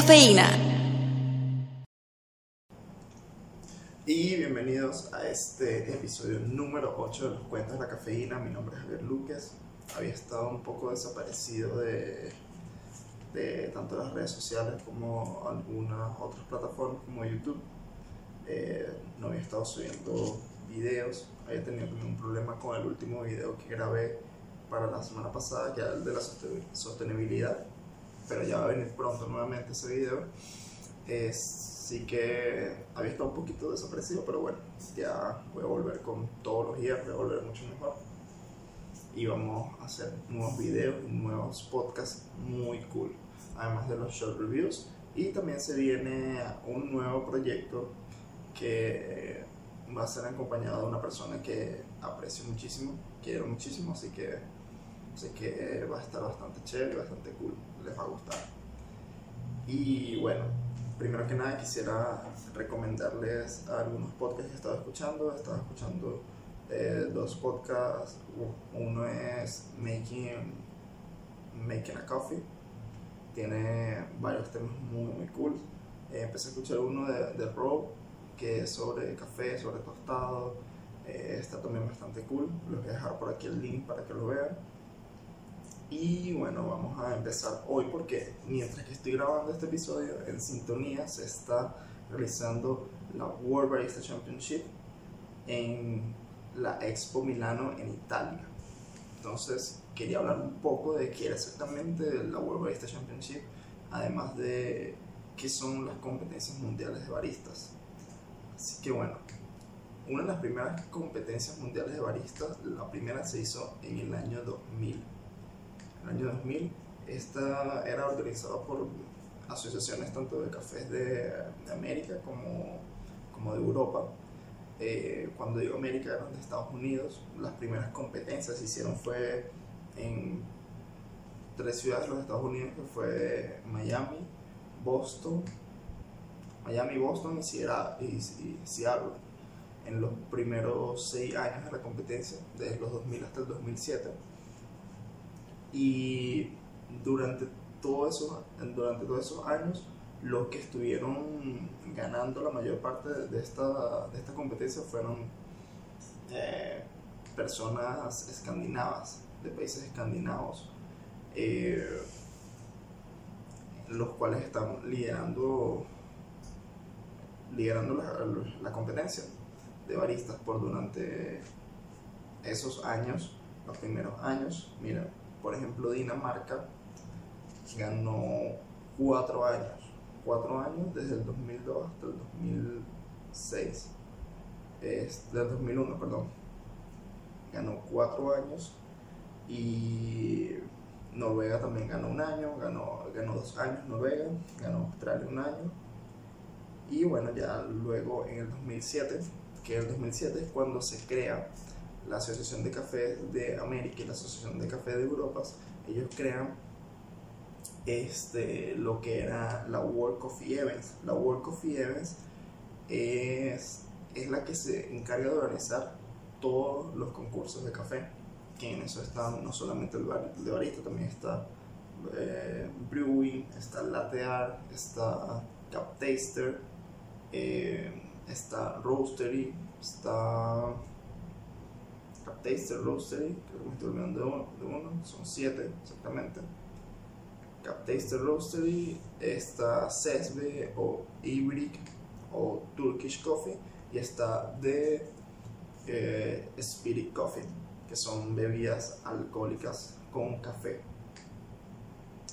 cafeína. Y bienvenidos a este episodio número 8 de los cuentos de la cafeína. Mi nombre es Javier Luques. Había estado un poco desaparecido de, de tanto las redes sociales como algunas otras plataformas como YouTube. Eh, no había estado subiendo videos. Había tenido un problema con el último video que grabé para la semana pasada, que era el de la sostenibilidad. Pero ya va a venir pronto nuevamente ese video. sí que había estado un poquito desaparecido, pero bueno, ya voy a volver con todos los días, voy a volver mucho mejor. Y vamos a hacer nuevos videos y nuevos podcasts muy cool, además de los short reviews. Y también se viene un nuevo proyecto que va a ser acompañado de una persona que aprecio muchísimo, quiero muchísimo, así que sé que va a estar bastante chévere, bastante cool, les va a gustar. Y bueno, primero que nada quisiera recomendarles algunos podcasts que he estado escuchando. He estado escuchando eh, dos podcasts. Uno es Making, Making a Coffee. Tiene varios temas muy, muy cool. Eh, empecé a escuchar uno de, de que es sobre café, sobre tostado. Eh, está también bastante cool. Les voy a dejar por aquí el link para que lo vean. Y bueno, vamos a empezar hoy porque mientras que estoy grabando este episodio, en sintonía se está realizando la World Barista Championship en la Expo Milano en Italia. Entonces, quería hablar un poco de qué era exactamente la World Barista Championship, además de qué son las competencias mundiales de baristas. Así que bueno, una de las primeras competencias mundiales de baristas, la primera se hizo en el año 2000. El año 2000, esta era organizada por asociaciones tanto de cafés de, América como, como, de Europa. Eh, cuando digo América eran de Estados Unidos. Las primeras competencias se hicieron fue en tres ciudades de los Estados Unidos, que fue Miami, Boston Miami, Boston y Seattle, en los primeros seis años de la competencia, desde los 2000 hasta el 2007. Y durante, todo eso, durante todos esos años, los que estuvieron ganando la mayor parte de esta, de esta competencia fueron eh, personas escandinavas, de países escandinavos, eh, los cuales están liderando liderando la, competencia de baristas por durante esos años, los primeros años. Mira, por ejemplo, Dinamarca ganó cuatro años, cuatro años desde el 2002 hasta el 2006, es, del 2001, perdón. Ganó cuatro años y Noruega también ganó un año, ganó, ganó dos años Noruega, ganó Australia un año y bueno, ya luego en el 2007, que el 2007 es cuando se crea la Asociación de Café de América y la Asociación de Café de Europa, ellos crean este, lo que era la World Coffee Events. La World Coffee Events es, es la que se encarga de organizar todos los concursos de café, que en eso está no solamente el, bar, de barista, también está eh, Brewing, está Latte Art, está Cup Taster, eh, está Roastery, está Taster Roastery, creo que me estoy olvidando de uno, son siete exactamente. Taster Roastery, está Sesbe o Ibrik o Turkish Coffee y está de eh, Spirit Coffee, que son bebidas alcohólicas con café.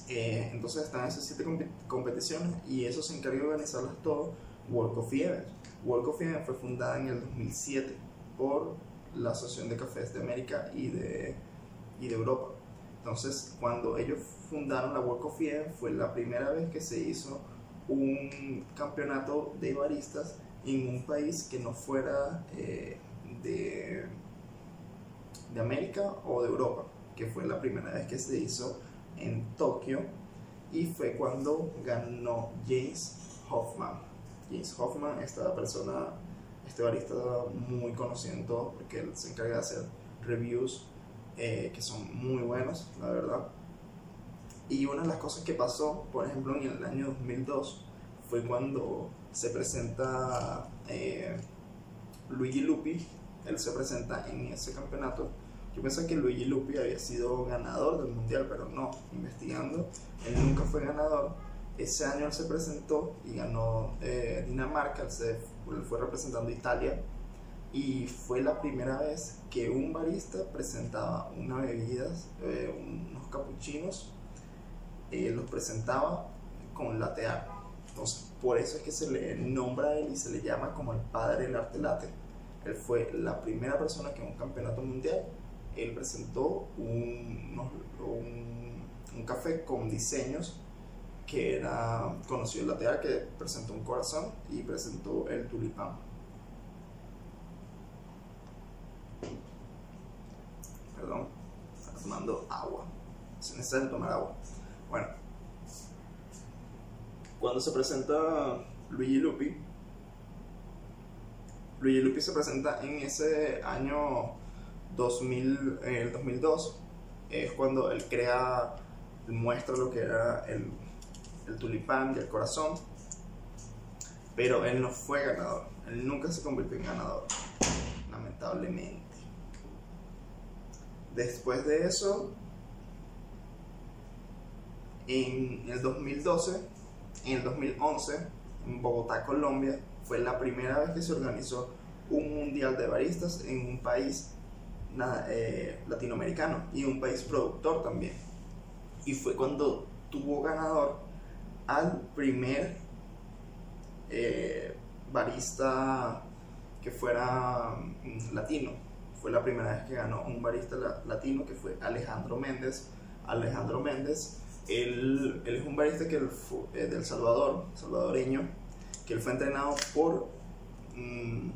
Eh, entonces están esas siete competiciones y eso se encarga de organizarlas todo World Coffee Events. World Coffee Events fue fundada en el 2007 por la Asociación de Cafés de América y de, y de Europa. Entonces, cuando ellos fundaron la World Coffee fue la primera vez que se hizo un campeonato de baristas en un país que no fuera eh, de, de América o de Europa, que fue la primera vez que se hizo en Tokio y fue cuando ganó James Hoffman. James Hoffman, esta persona, este barista muy conocido en todo porque él se encarga de hacer reviews eh, que son muy buenos, la verdad. Y una de las cosas que pasó, por ejemplo, en el año 2002, fue cuando se presenta eh, Luigi Lupi, él se presenta en ese campeonato. Yo pensé que Luigi Lupi había sido ganador del mundial, pero no, investigando, él nunca fue ganador. Ese año él se presentó y ganó eh, Dinamarca, él, se, fue representando Italia y fue la primera vez que un barista presentaba una bebida, eh, unos capuchinos, eh, los presentaba con latte art. Entonces, por eso es que se le nombra a él y se le llama como el padre del arte latte. Él fue la primera persona que en un campeonato mundial, él presentó un, un café con diseños que era conocido el latte art, que presentó un corazón y presentó el tulipán. Perdón, está tomando agua. Se necesita tomar agua. Bueno, cuando se presenta Luigi Lupi, Luigi Lupi se presenta en ese año 2000, en el 2002, es cuando él crea, muestra lo que era el, el tulipán y el corazón, pero él no fue ganador, él nunca se convirtió en ganador, lamentablemente. Después de eso, en el 2012, en el 2011, en Bogotá, Colombia, fue la primera vez que se organizó un mundial de baristas en un país eh, latinoamericano y un país productor también. Y fue cuando tuvo ganador al primer eh, barista que fuera mm, latino fue la primera vez que ganó un barista latino que fue Alejandro Méndez. Alejandro Méndez, él, él es un barista que eh, del Salvador, salvadoreño, que él fue entrenado por mm,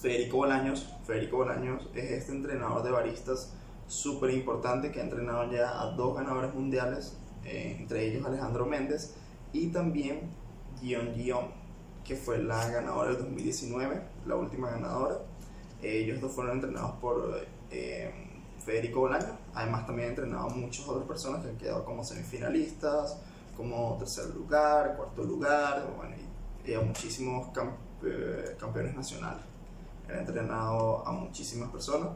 Federico Bolaños. Federico Bolaños es este entrenador de baristas súper importante que ha entrenado ya a dos ganadores mundiales, eh, entre ellos Alejandro Méndez y también Guion Guion, que fue la ganadora del 2019, la última ganadora. Ellos dos fueron entrenados por eh, Federico Bolaño. Además, también entrenado a muchas otras personas que han quedado como semifinalistas, como tercer lugar, cuarto lugar, bueno, y, a muchísimos eh, campeones nacionales. Ha entrenado a muchísimas personas.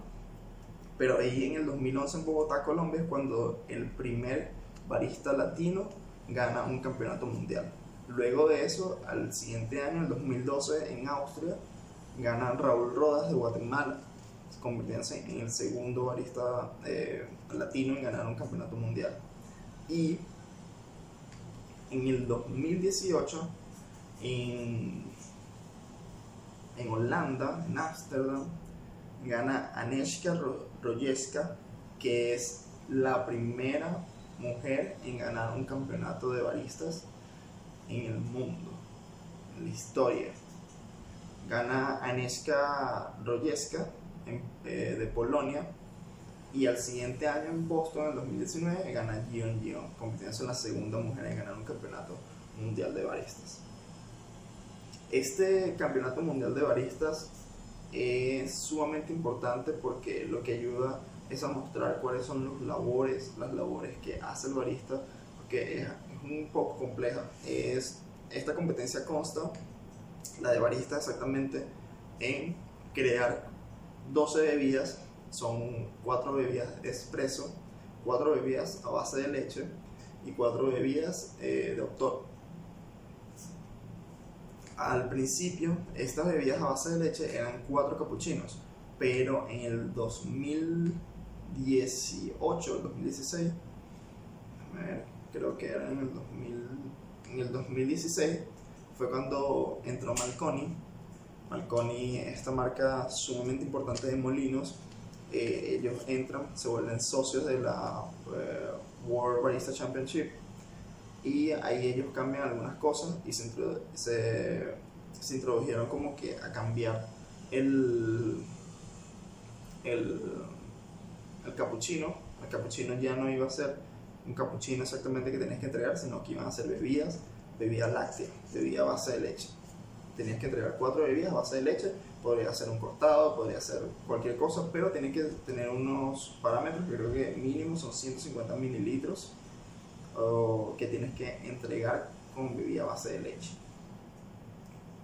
Pero ahí en el 2011 en Bogotá, Colombia, es cuando el primer barista latino gana un campeonato mundial. Luego de eso, al siguiente año, el 2012, en Austria, gana Raúl Rodas de Guatemala, convirtiéndose en el segundo barista eh, latino en ganar un campeonato mundial. Y en el 2018, en, en Holanda, en Ámsterdam, gana Aneshka Rojeska, que es la primera mujer en ganar un campeonato de baristas en el mundo, en la historia gana Aneska Rojeska eh, de Polonia y al siguiente año en Boston, en 2019, gana Gion Gion, convirtiéndose en la segunda mujer en ganar un campeonato mundial de baristas. Este campeonato mundial de baristas es sumamente importante porque lo que ayuda es a mostrar cuáles son los labores, las labores que hace el barista, porque es, un poco compleja. Es, esta competencia consta la de barista exactamente, en crear 12 bebidas, son 4 bebidas expreso, 4 bebidas a base de leche y 4 bebidas eh, de autor. Al principio, estas bebidas a base de leche eran 4 capuchinos, pero en el 2018, 2016, creo que era en el, 2000, en el 2016, fue cuando entró Malconi. Malconi, esta marca sumamente importante de molinos, eh, ellos entran, se vuelven socios de la eh, World Barista Championship y ahí ellos cambian algunas cosas y se, se, introdujeron como que a cambiar el, el, el capuchino. El capuchino ya no iba a ser un capuchino exactamente que tenías que entregar, sino que iban a ser bebidas bebida láctea, bebida a base de leche. Tenías que entregar cuatro bebidas a base de leche, podría ser un cortado, podría ser cualquier cosa, pero tienes que tener unos parámetros que creo que mínimo son 150 mililitros que tienes que entregar con bebida a base de leche.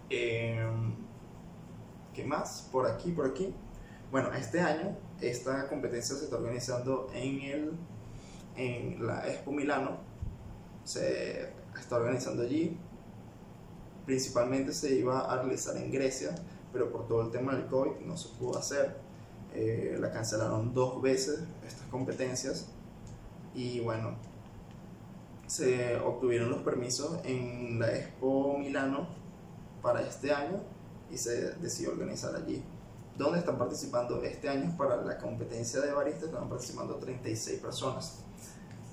Em, ¿Qué más? Por aquí, por aquí. Bueno, este año esta competencia se está organizando en, el, en la Expo Milano. Se está organizando allí. Principalmente se iba a realizar en Grecia, pero por todo el tema del COVID no se pudo hacer. Eh, la cancelaron dos veces estas competencias y bueno, se obtuvieron los permisos en la Expo Milano para este año y se decidió organizar allí. Donde están participando este año para la competencia de baristas, están participando 36 personas,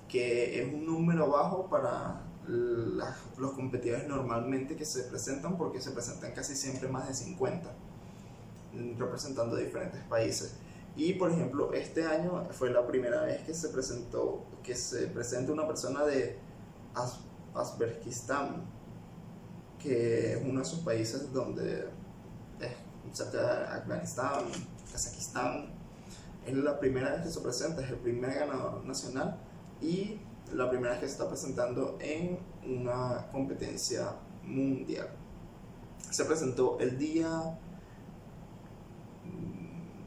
que es un número bajo para los competidores normalmente que se presentan, porque se presentan casi siempre más de 50, representando diferentes países. Y por ejemplo, este año fue la primera vez que se presentó, que se presenta una persona de Azberkistán, que es uno de esos países donde de Afganistán, Kazajistán. Es la primera vez que se presenta, es el primer ganador nacional y la primera vez que se está presentando en una competencia mundial. Se presentó el día,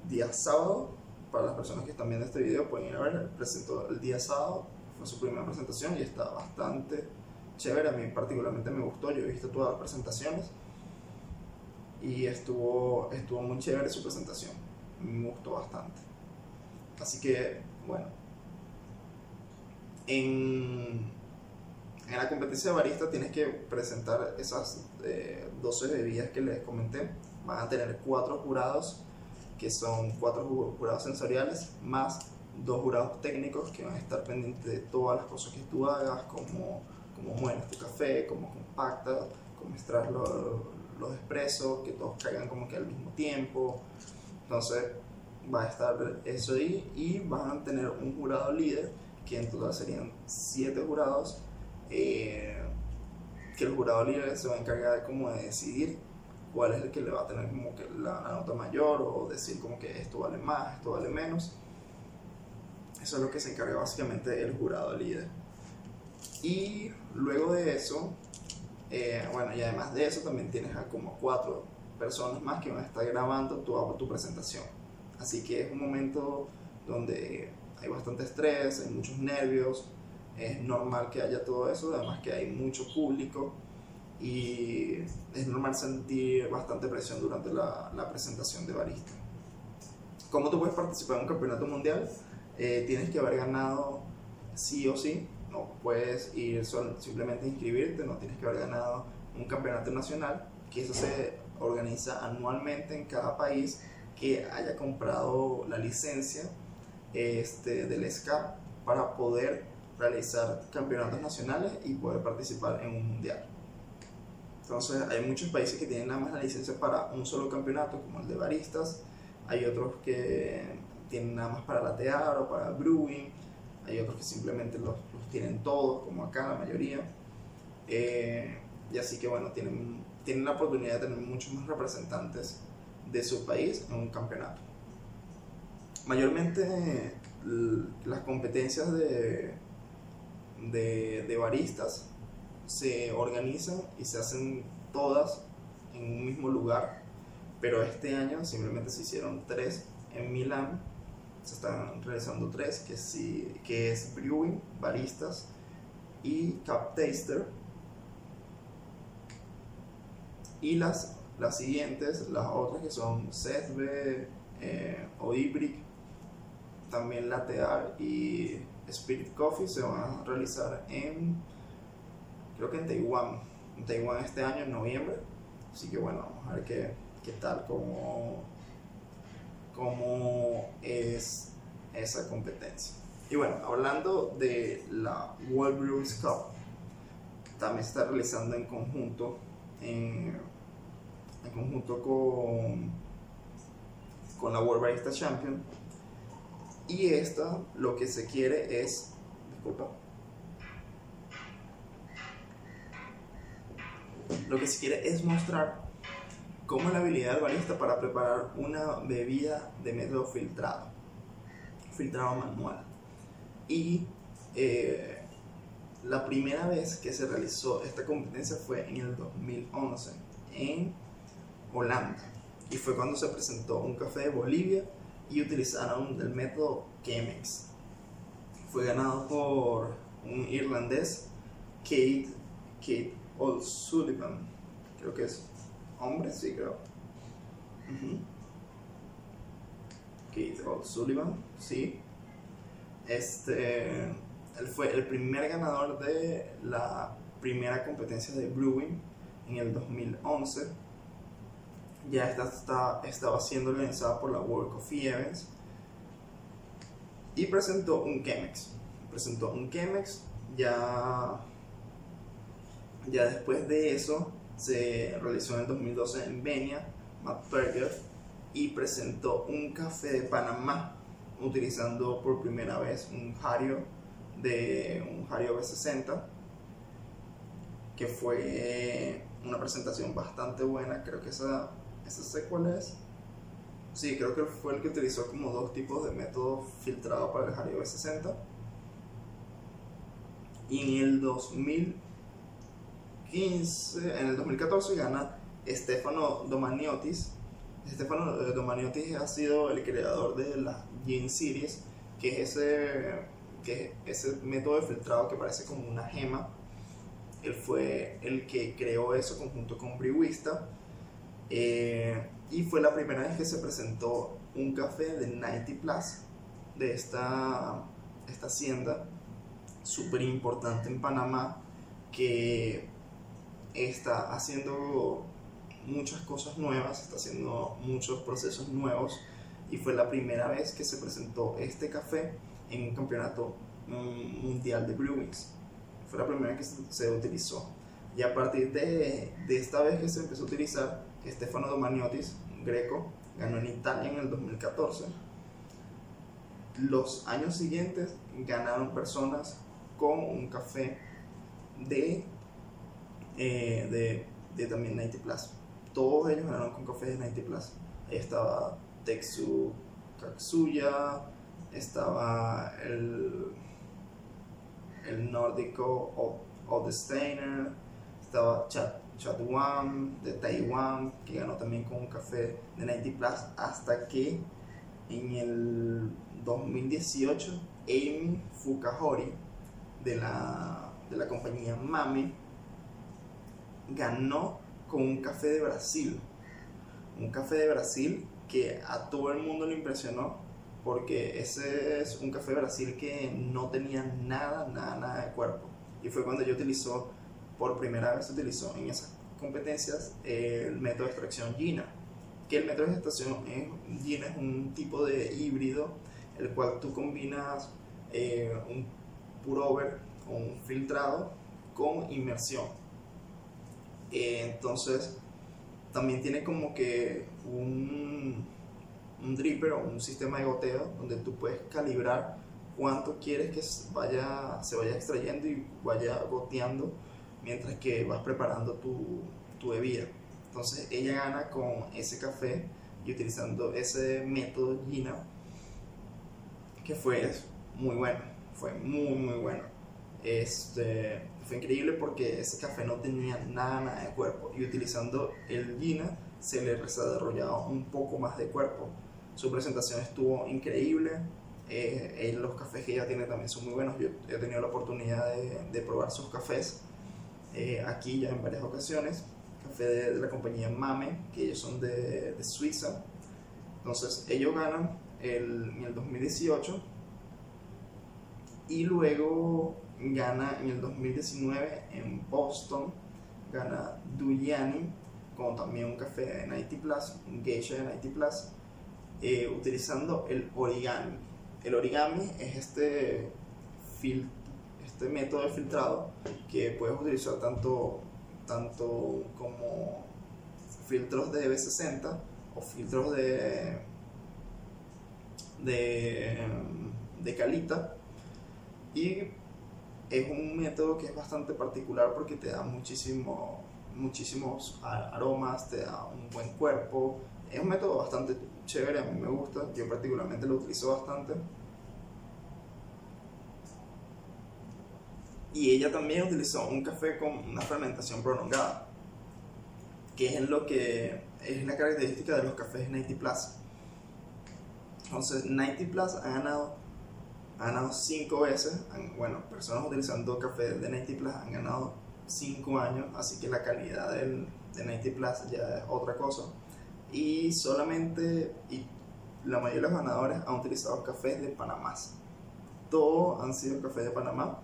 día sábado, para las personas que están viendo este video pueden ir a ver, presentó el día sábado, fue su primera presentación y está bastante chévere, a mí particularmente me gustó, yo he visto todas las presentaciones y estuvo, estuvo muy chévere su presentación, me gustó bastante. Así que, bueno, en, en la competencia de barista tienes que presentar esas 12 eh, bebidas que les comenté. Van a tener cuatro jurados, que son cuatro jurados sensoriales, más dos jurados técnicos que van a estar pendientes de todas las cosas que tú hagas, como, como mueles tu café, cómo compactas, cómo extraes los, los expresos, que todos caigan como que al mismo tiempo. Entonces va a estar eso ahí y van a tener un jurado líder que en total serían siete jurados, eh, que el jurado libre se va a encargar como de decidir cuál es el que le va a tener como que la, nota mayor o decir como que esto vale más, esto vale menos. Eso es lo que se encarga básicamente el jurado líder. Y luego de eso, eh, bueno, y además de eso también tienes a como cuatro personas más que van a estar grabando tu, tu presentación. Así que es un momento donde hay bastante estrés, hay muchos nervios, es normal que haya todo eso, además que hay mucho público y es normal sentir bastante presión durante la, la presentación de barista. ¿Cómo tú puedes participar en un campeonato mundial? Eh, tienes que haber ganado sí o sí, no puedes ir simplemente inscribirte, no tienes que haber ganado un campeonato nacional, que eso se organiza anualmente en cada país que haya comprado la licencia este, del SCAP para poder realizar campeonatos nacionales y poder participar en un mundial. Entonces hay muchos países que tienen nada más la licencia para un solo campeonato, como el de baristas, hay otros que tienen nada más para latear o para brewing, hay otros que simplemente los tienen todos, como acá la mayoría. Eh, y así que bueno, tienen, tienen la oportunidad de tener muchos más representantes de su país en un campeonato mayormente las competencias de, de, baristas se organizan y se hacen todas en un mismo lugar, pero este año simplemente se hicieron tres en Milán, se están realizando tres, que, sí, que es Brewing, Baristas y Cup Taster. Y las, las siguientes, las otras que son CSB eh, o Ibrick también Latear y Spirit Coffee se van a realizar en, creo que en Taiwán, en Taiwán este año, en noviembre. Así que bueno, vamos a ver qué, qué tal, cómo, cómo es esa competencia. Y bueno, hablando de la World Brewers Cup, también se está realizando en conjunto, en, conjunto con, con la World Barista Champion y esta lo que se quiere es, disculpa, lo que se quiere es mostrar cómo es la habilidad del barista para preparar una bebida de método filtrado, filtrado manual. Y eh, la primera vez que se realizó esta competencia fue en el 2011 en Holanda y fue cuando se presentó un café de Bolivia y utilizaron el método Chemex. Fue ganado por un irlandés, Kate, Kate O'Sullivan, creo que es hombre, sí creo. Kate O'Sullivan, sí. Este, él fue el primer ganador de la primera competencia de Brewing en el 2011. Ya esta, estaba siendo organizada por la World Coffee Events y presentó un Chemex. Presentó un Chemex, ya, ya después de eso se realizó en el 2012 en Benia, Matt Berger, y presentó un café de Panamá utilizando por primera vez un Hario de un Hario B60 que fue una presentación bastante buena. Creo que esa, esa sé cuál es. Sí creo que fue el que utilizó como dos tipos de método filtrado para el Hario B60 y en el 2015 en el 2014 gana Stefano Domaniotis Stefano Domaniotis ha sido el creador de la Gene Series, que es ese, que ese método de filtrado que parece como una gema. Él fue el que creó eso conjunto con Brewista. Eh, y fue la primera vez que se presentó un café de 90 Plus de esta, esta hacienda súper importante en Panamá que está haciendo muchas cosas nuevas, está haciendo muchos procesos nuevos y fue la primera vez que se presentó este café en un campeonato mm, mundial de brewings. Fue la primera que se, utilizó. Y a partir de, de, esta vez que se empezó a utilizar, Stefano Domaniotis, greco, ganó en Italia en el 2014. Los años siguientes ganaron personas con un café de, eh, de, de también 90 Plus todos ellos ganaron con café de 90 Plus. Ahí estaba Texu Katsuya, estaba el, el nórdico Odesteiner, estaba Chad, de Taiwán, que ganó también con un café de 90 Plus, hasta que en el 2018 Amy Fukahori de la, de la compañía Mame ganó con un café de Brasil. Un café de Brasil que a todo el mundo le impresionó porque ese es un café de Brasil que no tenía nada, nada, nada de cuerpo. Y fue cuando yo utilizó, por primera vez utilizó en esas competencias el método de extracción Gina. Que el método de extracción Gina es un tipo de híbrido el cual tú combinas eh, un purover o un filtrado con inmersión eh, entonces, también tiene como que un, un dripper o un sistema de goteo donde tú puedes calibrar cuánto quieres que vaya, se vaya extrayendo y vaya goteando mientras que vas preparando tu, tu bebida. Entonces ella gana con ese café y utilizando ese método Gina que fue muy bueno, fue muy muy bueno. Este, fue increíble porque ese café no tenía nada, nada de cuerpo y utilizando el Gina se le desarrollaba un poco más de cuerpo. Su presentación estuvo increíble. Eh, los cafés que ella tiene también son muy buenos. Yo he tenido la oportunidad de, de probar sus cafés eh, aquí ya en varias ocasiones. Café de, la compañía Mame, que ellos son de, de Suiza. Entonces ellos ganan el, en el 2018 y luego gana en el 2019 en Boston, gana Duyani, como también un café de 90 Plus, un geisha de 90 Plus, eh, utilizando el origami. El origami es este, este método de filtrado que puedes utilizar tanto, tanto como filtros de B60 o filtros de, de, de calita y es un método que es bastante particular porque te da muchísimo, muchísimos aromas, te da un buen cuerpo. Es un método bastante chévere, a mí me gusta, yo particularmente lo utilizo bastante. Y ella también utilizó un café con una fermentación prolongada, que es lo que es la característica de los cafés 90 Plus. Entonces, 90 Plus ha ganado, ha ganado cinco veces, bueno, personas utilizando café de 90 Plus han ganado 5 años, así que la calidad del, de 90 Plus ya es otra cosa. Y solamente, y la mayoría de los ganadores han utilizado cafés de Panamá. Todos han sido cafés de Panamá,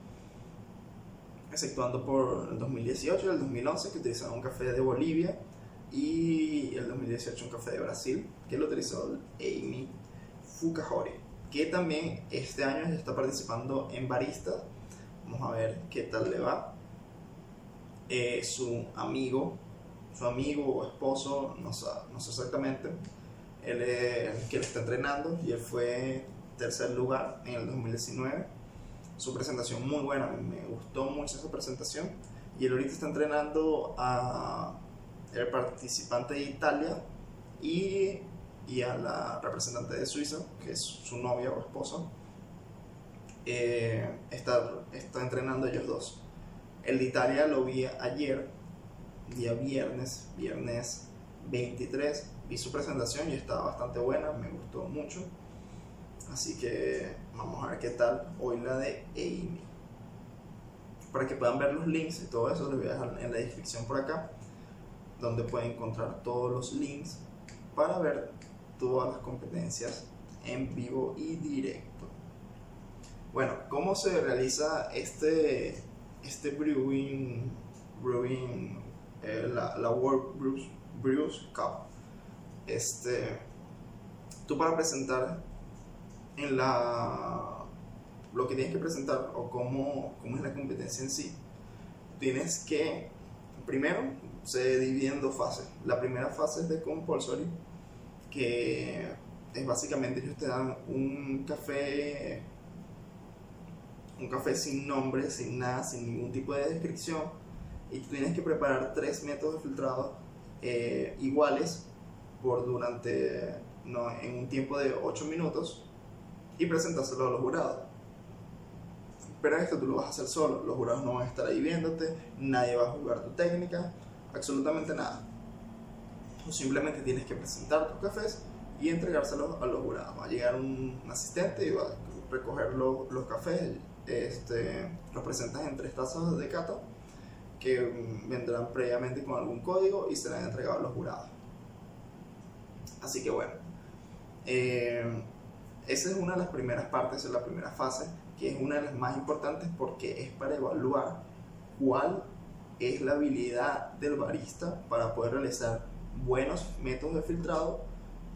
exceptuando por el 2018 y el 2011 que utilizaron un café de Bolivia y el 2018 un café de Brasil que lo utilizó Amy Fukahori, que también este año está participando en Barista. Vamos a ver qué tal le va. Eh, su amigo, su amigo o esposo, no no sé exactamente, él es el que le está entrenando y él fue tercer lugar en el 2019. Su presentación muy buena, me gustó mucho esa presentación. Y él ahorita está entrenando a el participante de Italia y, y a la representante de Suiza, que es su novia o esposa. Eh, está, está entrenando ellos dos. El de Italia lo vi ayer, día viernes, viernes 23. Vi su presentación y estaba bastante buena, me gustó mucho. Así que vamos a ver qué tal hoy la de Amy. Para que puedan ver los links y todo eso, les voy a dejar en la descripción por acá, donde pueden encontrar todos los links para ver todas las competencias en vivo y directo. Bueno, ¿cómo se realiza este este brewing, brewing eh, la, World Brews, Brews, Cup, este, tú para presentar en la, lo que tienes que presentar o cómo, cómo es la competencia en sí, tienes que, primero, se divide en dos fases. La primera fase es de compulsory, que es básicamente ellos te dan un café un café sin nombre, sin nada, sin ningún tipo de descripción, y tú tienes que preparar tres métodos de filtrado eh, iguales por durante no, en un tiempo de 8 minutos y presentárselo a los jurados. Pero esto tú lo vas a hacer solo, los jurados no van a estar ahí viéndote, nadie va a jugar tu técnica, absolutamente nada. Simplemente tienes que presentar tus cafés y entregárselos a los jurados. Va a llegar un, asistente y va a recoger los cafés este, los presentas en tres tazas de cata que vendrán previamente con algún código y serán entregados a los jurados. Así que bueno, eh, esa es una de las primeras partes, es la primera fase, que es una de las más importantes porque es para evaluar cuál es la habilidad del barista para poder realizar buenos métodos de filtrado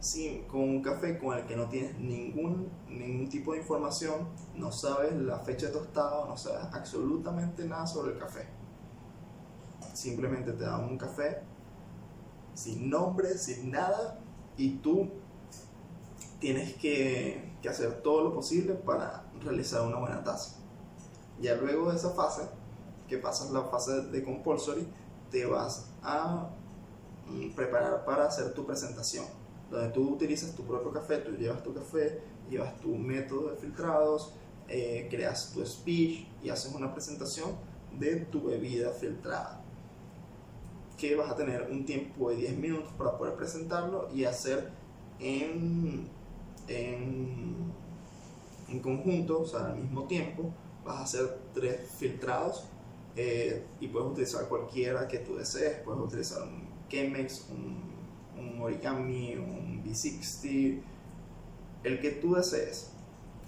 Sí, con un café con el que no tienes ningún, ningún tipo de información, no sabes la fecha de tostado, no sabes absolutamente nada sobre el café. Simplemente te dan un café sin nombre, sin nada, y tú tienes que, que hacer todo lo posible para realizar una buena taza. Ya luego de esa fase, que pasas la fase de compulsory, te vas a preparar para hacer tu presentación donde tú utilizas tu propio café, tú llevas tu café, llevas tu método de filtrados, eh, creas tu speech y haces una presentación de tu bebida filtrada. Que vas a tener un tiempo de 10 minutos para poder presentarlo y hacer en, en, en conjunto, o sea, al mismo tiempo, vas a hacer tres filtrados eh, y puedes utilizar cualquiera que tú desees, puedes utilizar Chemex, un un origami, un B60, el que tú desees,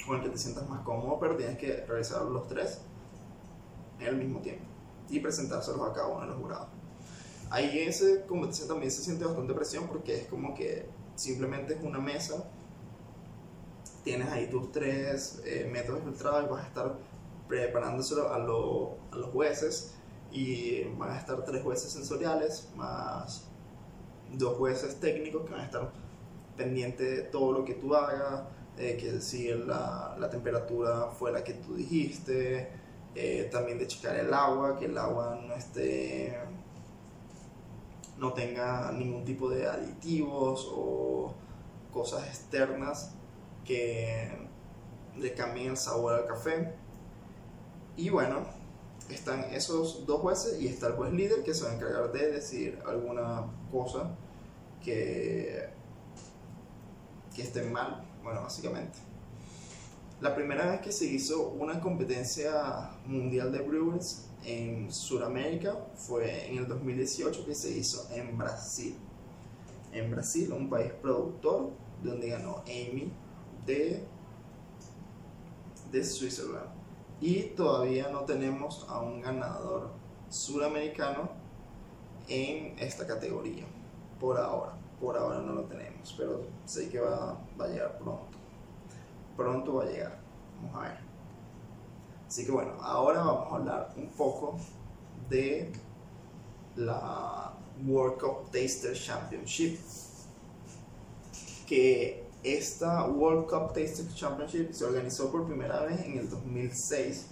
con el que te sientas más cómodo, pero tienes que realizar los tres en el mismo tiempo y presentárselos a cada uno de los jurados. Ahí en ese competencia también se siente bastante presión porque es como que simplemente es una mesa, tienes ahí tus tres eh, métodos filtrados y vas a estar preparándoselo a los jueces y van a estar tres jueces sensoriales más dos jueces técnicos que van a estar pendientes de todo lo que tú hagas, eh, que si la, la, temperatura fue la que tú dijiste, eh, también de checar el agua, que el agua no esté no tenga ningún tipo de aditivos o cosas externas que le cambien el sabor al café. Y bueno, están esos dos jueces y está el juez líder que se va a encargar de decir alguna cosa que, que esté mal, bueno, básicamente. La primera vez que se hizo una competencia mundial de Brewers en Sudamérica fue en el 2018 que se hizo en Brasil. En Brasil, un país productor, donde ganó Amy de, de Switzerland. Y todavía no tenemos a un ganador suramericano en esta categoría. Por ahora. Por ahora no lo tenemos. Pero sé que va, va a llegar pronto. Pronto va a llegar. Vamos a ver. Así que bueno, ahora vamos a hablar un poco de la World Cup Taster Championship. Que esta World Cup Taster Championship se organizó por primera vez en el 2006,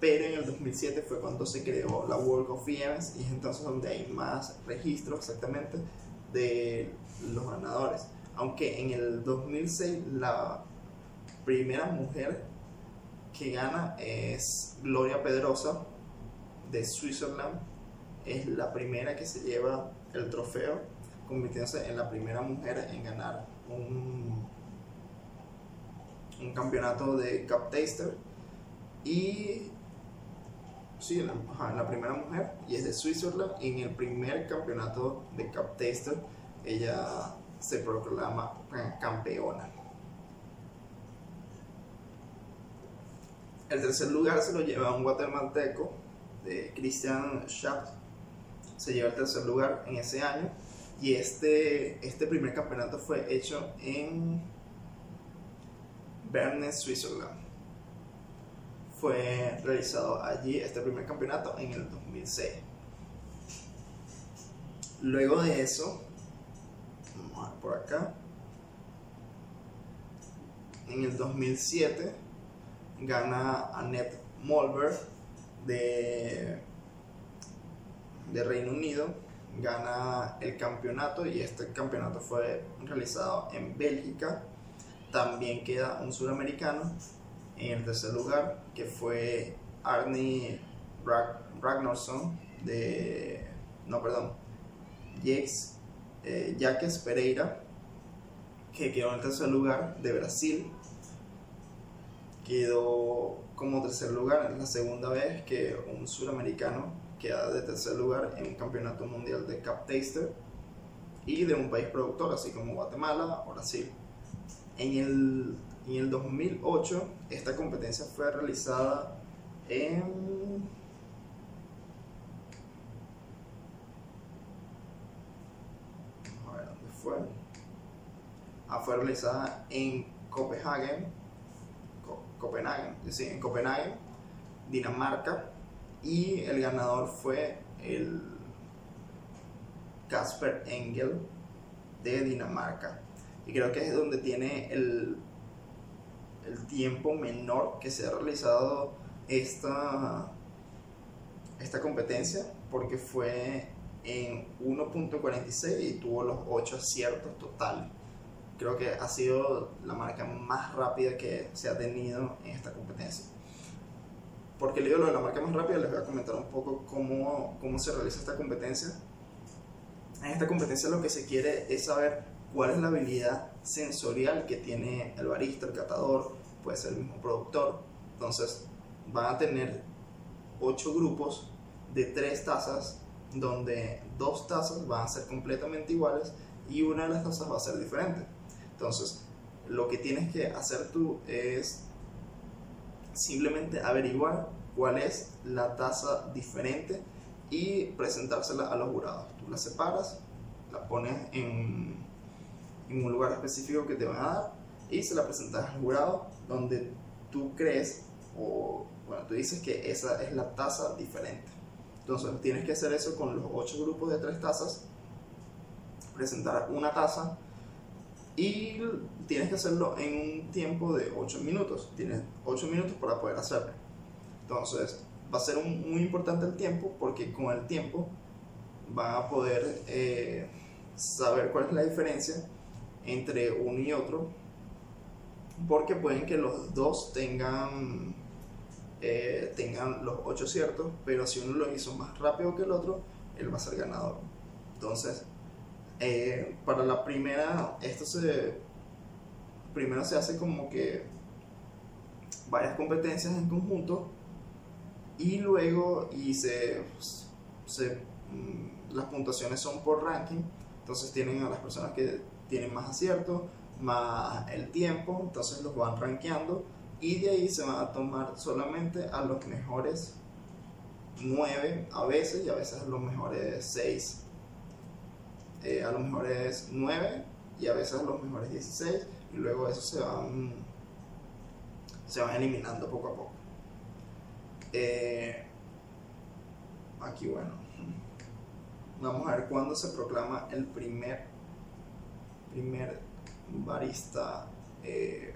pero en el 2007 fue cuando se creó la World Cup Events y es entonces donde hay más registros exactamente de los ganadores. Aunque en el 2006 la primera mujer que gana es Gloria Pedrosa de Switzerland. Es la primera que se lleva el trofeo, convirtiéndose en la primera mujer en ganar un, campeonato de Cup Taster. Y sí, la, primera mujer, y es de Switzerland. En el primer campeonato de Cup Taster, ella se proclama campeona. El tercer lugar se lo lleva un guatemalteco de Christian Schacht. Se lleva el tercer lugar en ese año. Y este, este primer campeonato fue hecho en Berne, Switzerland. Fue realizado allí este primer campeonato en el 2006. Luego de eso, vamos a ver por acá. En el 2007 gana Annette Molver de, de Reino Unido, gana el campeonato y este campeonato fue realizado en Bélgica. También queda un suramericano en el tercer lugar que fue Arnie Ragnarsson de... no, perdón, Jacques, eh, Jacques Pereira que quedó en el tercer lugar de Brasil quedó como tercer lugar, es la segunda vez que un suramericano queda de tercer lugar en un campeonato mundial de Cup Taster y de un país productor, así como Guatemala o Brasil. En el, en el 2008 esta competencia fue realizada en... A ver, ¿dónde fue? Ah, fue realizada en Copenhague, Copenhague, sí, en Copenhague, Dinamarca, y el ganador fue el Casper Engel de Dinamarca. Y creo que es donde tiene el, el tiempo menor que se ha realizado esta, esta competencia, porque fue en 1.46 y tuvo los 8 aciertos totales creo que ha sido la marca más rápida que se ha tenido en esta competencia. Porque le digo lo de la marca más rápida, les voy a comentar un poco cómo, cómo se realiza esta competencia. En esta competencia lo que se quiere es saber cuál es la habilidad sensorial que tiene el barista, el catador, puede ser el mismo productor. Entonces van a tener ocho grupos de tres tazas, donde dos tazas van a ser completamente iguales y una de las tazas va a ser diferente. Entonces, lo que tienes que hacer tú es simplemente averiguar cuál es la tasa diferente y presentársela a los jurados. Tú la separas, la pones en, un lugar específico que te van a dar y se la presentas al jurado donde tú crees o bueno, tú dices que esa es la tasa diferente. Entonces tienes que hacer eso con los ocho grupos de tres tazas, presentar una taza y tienes que hacerlo en un tiempo de 8 minutos. Tienes 8 minutos para poder hacerlo. Entonces, va a ser muy importante el tiempo porque con el tiempo van a poder eh, saber cuál es la diferencia entre uno y otro porque pueden que los dos tengan eh, tengan los ocho aciertos, pero si uno lo hizo más rápido que el otro, él va a ser ganador. Entonces, eh, para la primera, esto se. Primero se hace como que varias competencias en conjunto y luego y se, se mm, las puntuaciones son por ranking entonces tienen a las personas que tienen más aciertos más el tiempo entonces los van rankeando y de ahí se van a tomar solamente a los mejores 9 a veces y a veces a los mejores 6 eh, a los mejores 9 y a veces los mejores 16 y luego eso se van se van eliminando poco a poco eh, aquí bueno vamos a ver cuándo se proclama el primer primer barista eh,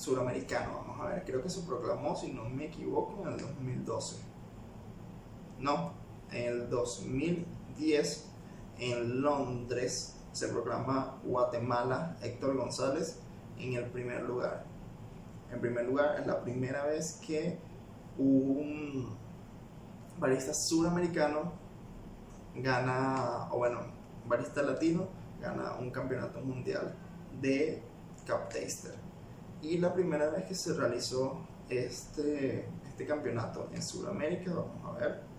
suramericano. Vamos a ver, creo que se proclamó, si no me equivoco, en el 2012. No, en el 2010 en Londres se proclama Guatemala Héctor González en el primer lugar. En primer lugar, es la primera vez que un barista suramericano gana, o bueno, barista latino gana un campeonato mundial de Cup Taster. Y la primera vez que se realizó este, este campeonato en Sudamérica, vamos a ver.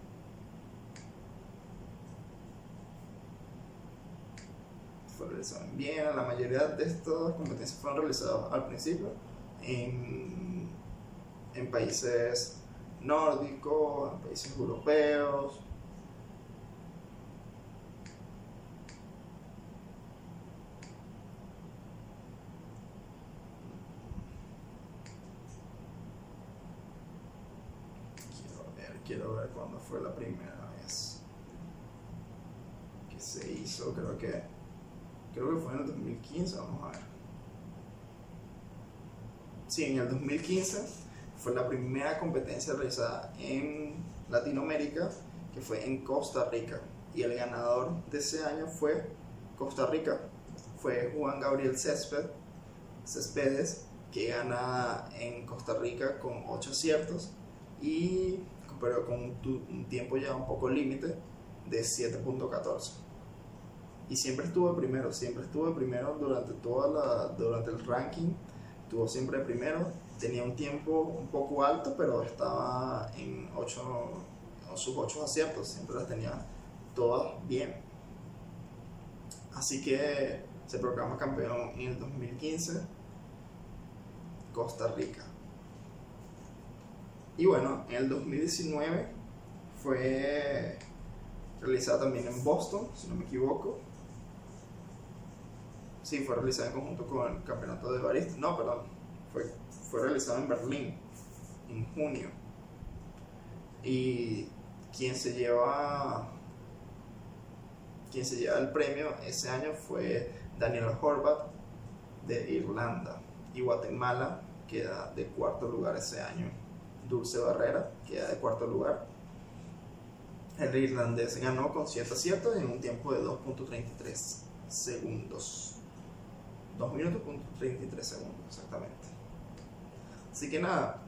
Fue realizado en Viena, la mayoría de estas competencias fueron realizadas al principio en, en países nórdicos, en países europeos, quiero ver cuándo fue la primera vez que se hizo, creo que creo que fue en el 2015, vamos a ver. Sí, en el 2015 fue la primera competencia realizada en Latinoamérica, que fue en Costa Rica. Y el ganador de ese año fue Costa Rica. Fue Juan Gabriel Césped, Céspedes, que gana en Costa Rica con 8 aciertos. Y pero con un, tiempo ya un poco límite de 7.14. Y siempre estuvo primero, siempre estuvo primero durante, toda la, durante el ranking, estuvo siempre primero, tenía un tiempo un poco alto, pero estaba en ocho, sus 8 aciertos, siempre las tenía todas bien. Así que se proclama campeón en el 2015 Costa Rica. Y bueno, en el 2019 fue realizada también en Boston, si no me equivoco. Sí, fue realizada en conjunto con el campeonato de barista. No, perdón, fue, fue realizada en Berlín en junio. Y quien se lleva quien se lleva el premio ese año fue Daniel Horvath de Irlanda y Guatemala queda de cuarto lugar ese año Dulce Barrera, queda de cuarto lugar. El irlandés ganó con 7 aciertos en un tiempo de 2.33 segundos. 2 minutos 33 segundos, exactamente. Así que nada,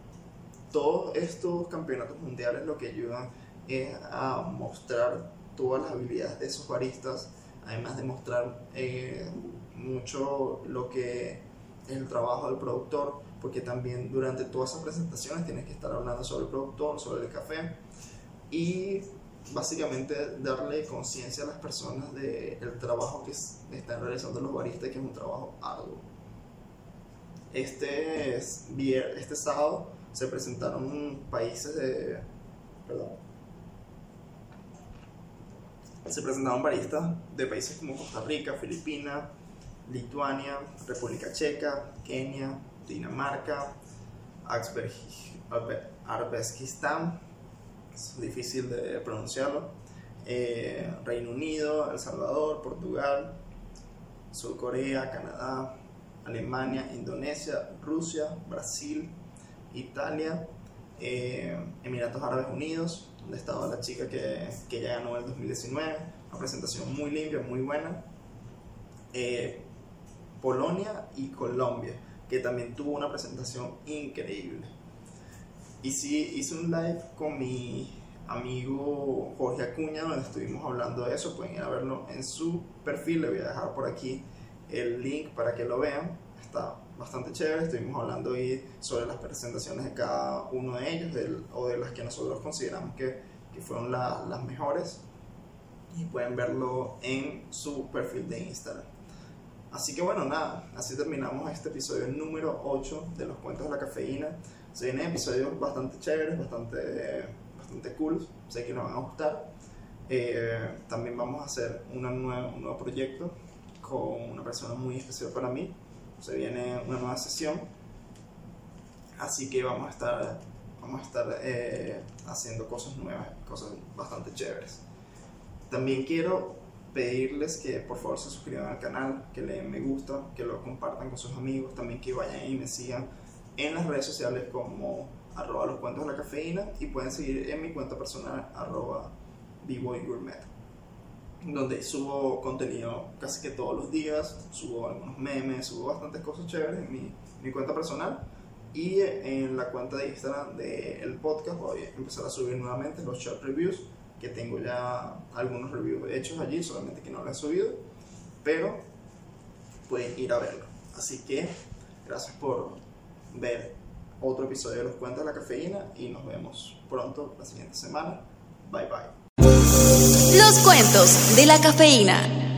todos estos campeonatos mundiales lo que ayudan es a mostrar todas las habilidades de esos baristas, además de mostrar eh, mucho lo que es el trabajo del productor, porque también durante todas esas presentaciones tienes que estar hablando sobre el productor, sobre el café y básicamente darle conciencia a las personas del trabajo que están realizando los baristas, que es un trabajo arduo. Este, este sábado se presentaron países de... Perdón. Se presentaron baristas de países como Costa Rica, Filipinas, Lituania, República Checa, Kenia, Dinamarca, Arbeskistán, es difícil de pronunciarlo, eh, Reino Unido, El Salvador, Portugal, Sur Corea, Canadá, Alemania, Indonesia, Rusia, Brasil, Italia, eh, Emiratos Árabes Unidos, donde estaba la chica que, que ya ganó el 2019, una presentación muy limpia, muy buena, eh, Polonia y Colombia que también tuvo una presentación increíble. Y sí, hice un live con mi amigo Jorge Acuña, donde estuvimos hablando de eso. Pueden ir a verlo en su perfil. Le voy a dejar por aquí el link para que lo vean. Está bastante chévere. Estuvimos hablando ahí sobre las presentaciones de cada uno de ellos o de las que nosotros consideramos que, que fueron las mejores. Y pueden verlo en su perfil de Instagram. Así que bueno, nada, así terminamos este episodio número 8 de los cuentos de la cafeína. Se vienen episodios bastante chéveres, bastante, bastante cool, sé que nos van a gustar. Eh, también vamos a hacer una nueva, un nuevo proyecto con una persona muy especial para mí. Se viene una nueva sesión, así que vamos a estar, vamos a estar eh, haciendo cosas nuevas, cosas bastante chéveres. También quiero pedirles que por favor se suscriban al canal, que le den me gusta, que lo compartan con sus amigos, también que vayan y me sigan en las redes sociales como arroba los cuentos de la cafeína y pueden seguir en mi cuenta personal arroba gourmet donde subo contenido casi que todos los días, subo algunos memes, subo bastantes cosas chéveres en mi, mi cuenta personal y en la cuenta de Instagram del podcast voy a empezar a subir nuevamente los short reviews que tengo ya algunos reviews hechos allí, solamente que no lo he subido, pero pueden ir a verlo. Así que gracias por ver otro episodio de Los Cuentos de la Cafeína y nos vemos pronto la siguiente semana. Bye bye. Los Cuentos de la Cafeína.